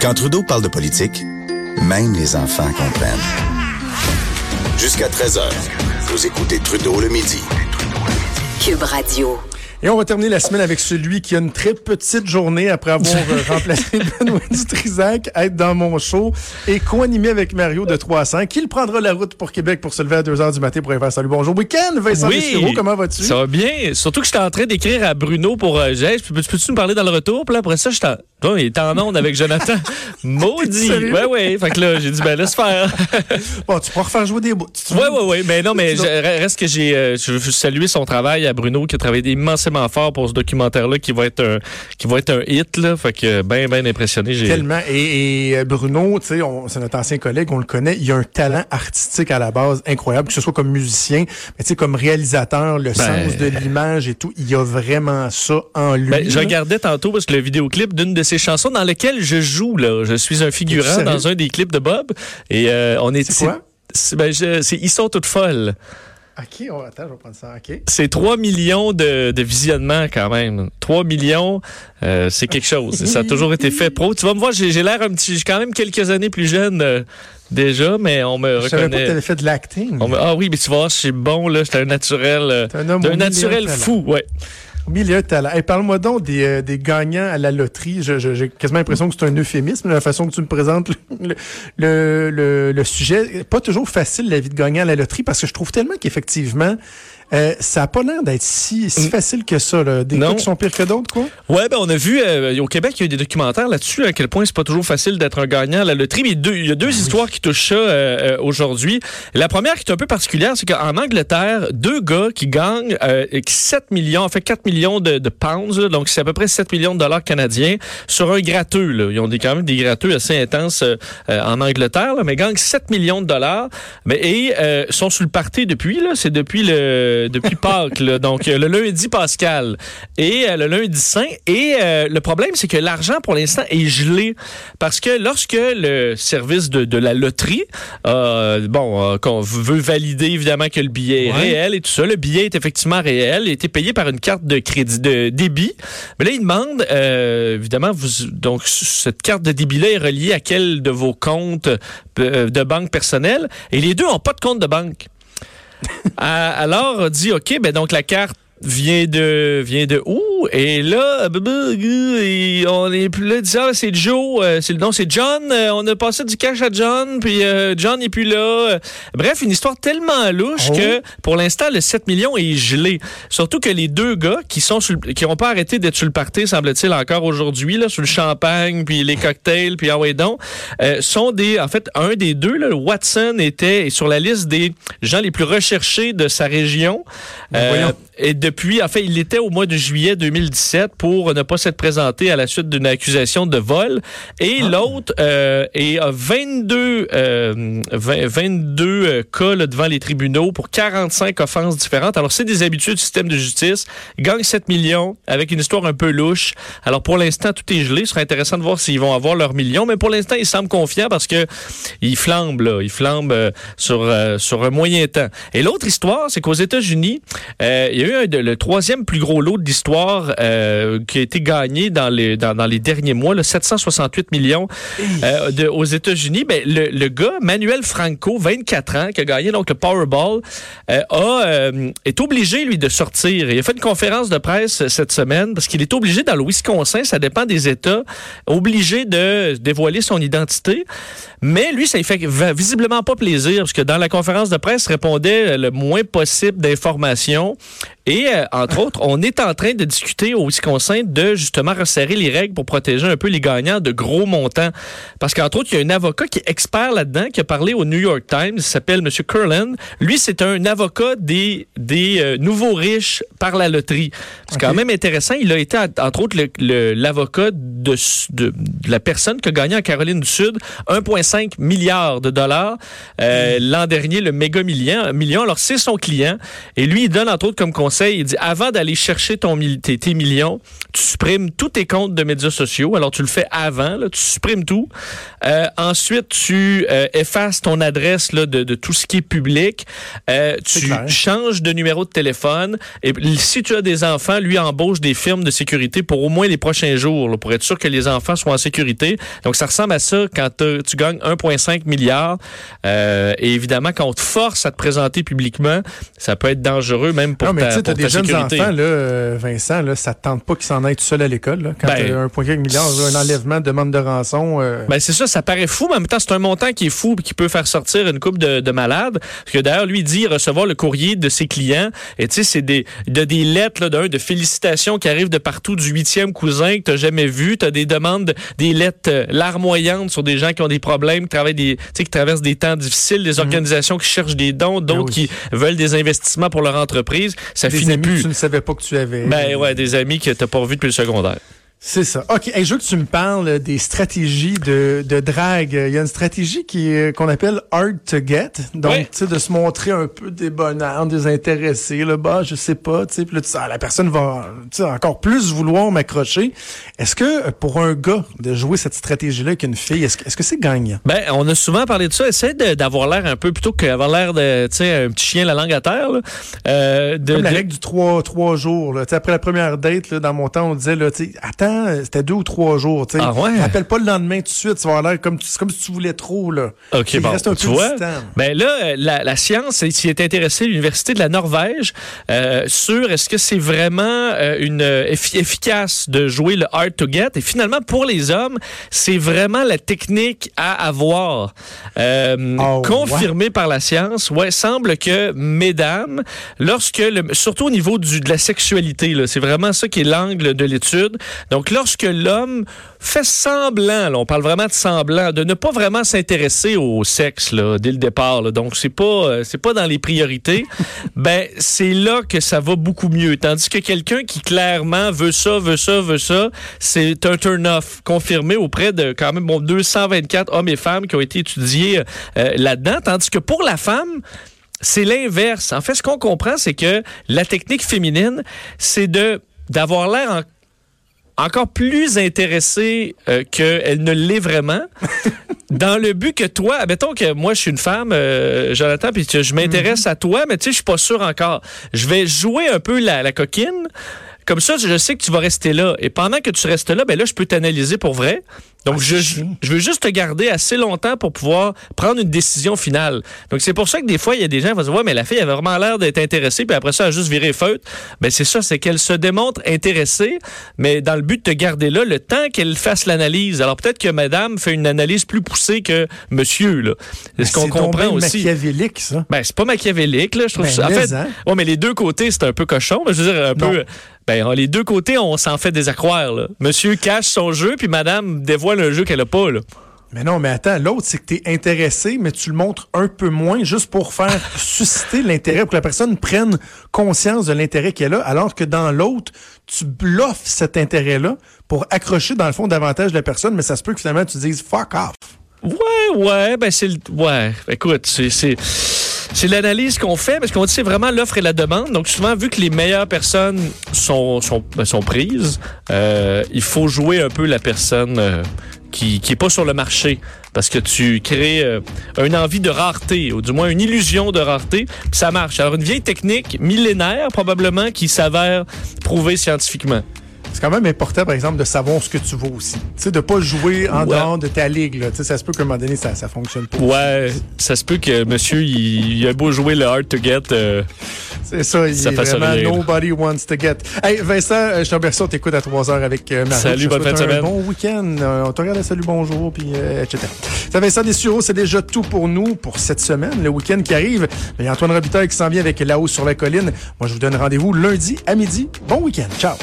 Quand Trudeau parle de politique, même les enfants comprennent. Jusqu'à 13h, vous écoutez Trudeau le midi. Cube Radio. Et on va terminer la semaine avec celui qui a une très petite journée après avoir euh, remplacé Benoît Dutrisac, être dans mon show et co-animé avec Mario de 300, qui le prendra la route pour Québec pour se lever à 2 h du matin pour aller faire salut bonjour week-end. Vincent Oui. comment vas-tu? Ça va bien. Surtout que j'étais en train d'écrire à Bruno pour euh. Peux- Peux-tu nous parler dans le retour? Puis là, après ça, j'étais Oh, il est en onde avec Jonathan. Maudit. Ouais, ouais. Fait que là, j'ai dit, ben, laisse faire. Bon, tu pourras refaire jouer des bouts. Ouais, ouais, ouais. Mais non, mais je- reste que j'ai, euh, je veux saluer son travail à Bruno qui a travaillé immensément fort pour ce documentaire-là qui va être un, qui va être un hit, là. Fait que, ben, ben impressionné. Tellement. Et, et, euh, Bruno, tu sais, c'est notre ancien collègue, on le connaît. Il a un talent artistique à la base incroyable, que ce soit comme musicien, mais tu sais, comme réalisateur, le sens de l'image et tout. Il y a vraiment ça en lui. Ben, je là. regardais tantôt parce que le vidéoclip d'une de ses chansons dans lequel je joue là, je suis un figurant dans un des clips de Bob et euh, on est C'est quoi? c'est- ben, je- ils sont toutes folles. OK, oh, attends, je vais prendre ça. OK. C'est 3 millions de, de visionnements quand même. 3 millions, euh, c'est quelque chose. Ça a toujours été fait pro. Tu vas me voir, j'ai j'ai l'air un petit, j'ai quand même quelques années plus jeune euh, déjà, mais on me Je savais pas que reconnaît. fait de l'acting. Me- ah oui, mais tu voir, je suis bon là, j'étais un naturel, euh, T'es un homme naturel talent. fou, ouais. Hey, Parle-moi donc des, euh, des gagnants à la loterie. J'ai quasiment l'impression que c'est un euphémisme, la façon que tu me présentes le, le, le- le sujet. Pas toujours facile, la vie de gagnant à la loterie, parce que je trouve tellement qu'effectivement, euh, ça a pas l'air d'être si, si facile que ça. Là. Des Non. cas qui sont pires que d'autres, quoi? Ouais, ben on a vu euh, au Québec, il y a eu des documentaires là-dessus à quel point c'est pas toujours facile d'être un gagnant à la loterie. Mais deux- il y a deux histoires qui touchent ça euh, euh, aujourd'hui. La première qui est un peu particulière, c'est qu'en Angleterre, deux gars qui gagnent euh, 7 millions, en fait 4 millions de, de pounds, là, donc c'est à peu près 7 millions de dollars canadiens sur un gratteux. Là. Ils ont des, quand même des gratteux assez intenses euh, euh, en Angleterre, là, mais gagnent 7 millions de dollars. Mais, et euh, sont sur le party depuis, là, c'est depuis le depuis Pâques, là, donc euh, le lundi pascal et euh, le lundi saint. Et euh, le problème, c'est que l'argent, pour l'instant, est gelé. Parce que lorsque le service de, de la loterie, euh, bon, euh, qu'on veut valider évidemment que le billet est Ouais. réel et tout ça, le billet est effectivement réel, il a été payé par une carte de crédit, de débit. Mais là, il demande, euh, évidemment, vous, donc cette carte de débit-là est reliée à quel de vos comptes euh, de banque personnelle. Et les deux n'ont pas de compte de banque. À- alors, on dit, OK, ben donc la carte vient de vient de où? Et là on est plus là ah, c'est Joe euh, c'est le nom c'est John euh, on a passé du cash à John puis euh, John n'est plus là Euh, bref une histoire tellement louche Oh. que pour l'instant le 7 millions est gelé surtout que les deux gars qui sont sur le- qui ont pas arrêté d'être sur le party semble-t-il encore aujourd'hui là sur le champagne puis les cocktails puis ah ouais donc euh, sont des en fait un des deux là, Watson était sur la liste des gens les plus recherchés de sa région Ben voyons. et depuis, en fait, il était au mois de juillet 2017 pour ne pas s'être présenté à la suite d'une accusation de vol. Et Ah. l'autre euh, est à 22, euh, 20 22 euh, cas là, devant les tribunaux pour 45 offenses différentes. Alors, c'est des habitudes du système de justice. Gagne 7 millions avec une histoire un peu louche. Alors, pour l'instant, tout est gelé. Ce serait intéressant de voir s'ils vont avoir leurs millions. Mais pour l'instant, ils semblent confiants parce que ils flambent, là. Ils flambent euh, sur, euh, sur un moyen temps. Et l'autre histoire, c'est qu'aux États-Unis, il y a eu un le troisième plus gros lot de euh, qui a été gagné dans les, dans, dans les derniers mois, là, 768 millions euh, de- aux États-Unis. Ben, le, le gars, Manuel Franco, 24 ans, qui a gagné donc le Powerball, euh, a, est obligé, lui, de sortir. Il a fait une conférence de presse cette semaine parce qu'il est obligé, dans le Wisconsin, ça dépend des États, obligé de dévoiler son identité. Mais lui, ça lui fait visiblement pas plaisir parce que dans la conférence de presse, il répondait le moins possible d'informations. Et entre autres, on est en train de discuter au Wisconsin de justement resserrer les règles pour protéger un peu les gagnants de gros montants. Parce qu'entre autres, il y a un avocat qui est expert là-dedans, qui a parlé au New York Times, il s'appelle M. Curlan. Lui, c'est un avocat des, des euh, nouveaux riches par la loterie. C'est quand même intéressant. Il a été, entre autres, l'avocat de, de, de la personne qui a gagné en Caroline du Sud 1,5 milliard de dollars euh, l'an dernier, le méga million. million. Alors, c'est son client. Et lui, il donne, entre autres, comme conseil, il dit avant d'aller chercher ton tes, tes, millions, tu supprimes tous tes comptes de médias sociaux. Alors tu le fais avant, là, tu supprimes tout. Euh, ensuite, tu euh, effaces ton adresse là, de, de, tout ce qui est public. Euh, tu changes de numéro de téléphone. Et si tu as des enfants, lui embauche des firmes de sécurité pour au moins les prochains jours, là, pour être sûr que les enfants soient en sécurité. Donc ça ressemble à ça quand tu gagnes 1,5 milliard. Et évidemment, quand on te force à te présenter publiquement, ça peut être dangereux même pour non, mais ta, pour des jeunes enfants, là, euh, Là, ça te tente pas qu'ils s'en aillent tout seuls à l'école. Quand ben, 1,5 milliard, un enlèvement, demande de rançon. Euh... Ben c'est ça, ça paraît fou, mais en même temps, c'est un montant qui est fou et qui peut faire sortir une coupe de, de malades. Parce que d'ailleurs, lui dit recevoir le courrier de ses clients. Et tu sais, c'est des, de, des lettres d'un de félicitations qui arrivent de partout du huitième cousin que tu n'as jamais vu. Tu as des demandes, des lettres euh, larmoyantes sur des gens qui ont des problèmes, qui travaillent des, qui traversent des temps difficiles, des mhm. organisations qui cherchent des dons, d'autres ben qui veulent des investissements pour leur entreprise. Ça des finit amis plus. Que tu ne savais pas que tu avais. Ben ouais, des amis que tu pas vu depuis le secondaire. C'est ça. OK. je veux que tu me parles des stratégies de, de drague. Il y a une stratégie qui qu'on appelle hard to get. Donc, tu sais, de se montrer un peu débonnaire, désintéressé. Là, bas, je sais pas. Tu sais, puis là, la personne va encore plus vouloir m'accrocher. Est-ce que pour un gars de jouer cette stratégie-là qu'une fille, est-ce, est-ce que c'est gagnant? Ben, on a souvent parlé de ça. Essaye d'avoir l'air un peu plutôt qu'avoir l'air de, tu sais, un petit chien la langue à terre. Là. Euh, de, Comme la règle du trois, trois jours. Là. Après la première date, là, dans mon temps, on disait, là, tu sais, attends c'était deux ou trois jours. Tu ah ouais? Pas le lendemain tout de suite, ça va avoir l'air comme, comme si tu voulais trop. Là. OK, bon, reste un peu vois, Ben là, la, la science s'y est intéressée, l'Université de la Norvège, euh, sur est-ce que c'est vraiment euh, une efficace de jouer le hard to get? Et finalement, pour les hommes, c'est vraiment la technique à avoir. Euh, oh, confirmée par la science, ouais, semble que, mesdames, lorsque, le, surtout au niveau du, de la sexualité, c'est vraiment ça qui est l'angle de l'étude. Donc, lorsque l'homme fait semblant, on parle vraiment de semblant, de ne pas vraiment s'intéresser au sexe là, dès le départ, là, donc c'est pas euh, c'est pas dans les priorités, ben c'est là que ça va beaucoup mieux. Tandis que quelqu'un qui clairement veut ça, veut ça, veut ça, c'est un turn-off confirmé auprès de quand même bon 224 hommes et femmes qui ont été étudiés euh, là-dedans. Tandis que pour la femme, c'est l'inverse. En fait, ce qu'on comprend, c'est que la technique féminine, c'est de d'avoir l'air en encore plus intéressée euh, qu'elle ne l'est vraiment. dans le but que toi, admettons que moi je suis une femme, euh, Jonathan, puis je m'intéresse mhm. à toi, mais tu sais, je suis pas sûr encore. Je vais jouer un peu la, la coquine. Comme ça, je sais que tu vas rester là. Et pendant que tu restes là, ben là, je peux t'analyser pour vrai. Donc, ah, je, je veux juste te garder assez longtemps pour pouvoir prendre une décision finale. Donc, c'est pour ça que des fois, il y a des gens qui vont dire, ouais, mais la fille avait vraiment l'air d'être intéressée, puis après ça, elle a juste viré feutre. Ben, c'est ça, c'est qu'elle se démontre intéressée, mais dans le but de te garder là le temps qu'elle fasse l'analyse. Alors, peut-être que madame fait une analyse plus poussée que monsieur, là. C'est ce qu'on comprend aussi. C'est machiavélique, ça. Ben, c'est pas machiavélique, là. Je trouve ben, ça. En fait, hein? ouais, mais les deux côtés, c'est un peu cochon. Je veux dire, un peu. Ben, les deux côtés, on s'en fait des accroires. Là. Monsieur cache son jeu, puis madame dévoile un jeu qu'elle a pas. Là. Mais non, mais attends, l'autre, c'est que tu es intéressé, mais tu le montres un peu moins juste pour faire susciter l'intérêt, pour que la personne prenne conscience de l'intérêt qu'elle a, alors que dans l'autre, tu bluffes cet intérêt-là pour accrocher, dans le fond, davantage la personne, mais ça se peut que finalement tu dises fuck off. Ouais, ouais, ben c'est le. Ouais, écoute, c'est. C'est l'analyse qu'on fait parce qu'on dit c'est vraiment l'offre et la demande. Donc souvent, vu que les meilleures personnes sont, sont, ben, sont prises, euh, il faut jouer un peu la personne euh, qui, qui est pas sur le marché parce que tu crées euh, une envie de rareté ou du moins une illusion de rareté. Ça marche. Alors une vieille technique millénaire probablement qui s'avère prouvée scientifiquement. C'est quand même important, par exemple, de savoir ce que tu veux aussi. Tu sais, de pas jouer en dehors de ta ligue. Là. Tu sais, ça se peut qu'à un moment donné, ça, ça fonctionne pas. Ouais, ça se peut que monsieur, il, a beau jouer le hard to get. Euh, c'est ça, il ça est vraiment nobody wants to get. Hey, Vincent, euh, je te remercie, on t'écoute à 3 heures avec euh, Marie. Salut, bonne fin de semaine. bon week-end. on te regarde à Salut, bonjour, puis etc. Ça, Vincent Dessureau, c'est déjà tout pour nous pour cette semaine, le week-end qui arrive. Il y a Antoine Robitaille qui s'en vient avec La hausse sur la colline. Moi, je vous donne rendez-vous lundi à midi. Bon week-end. Ciao.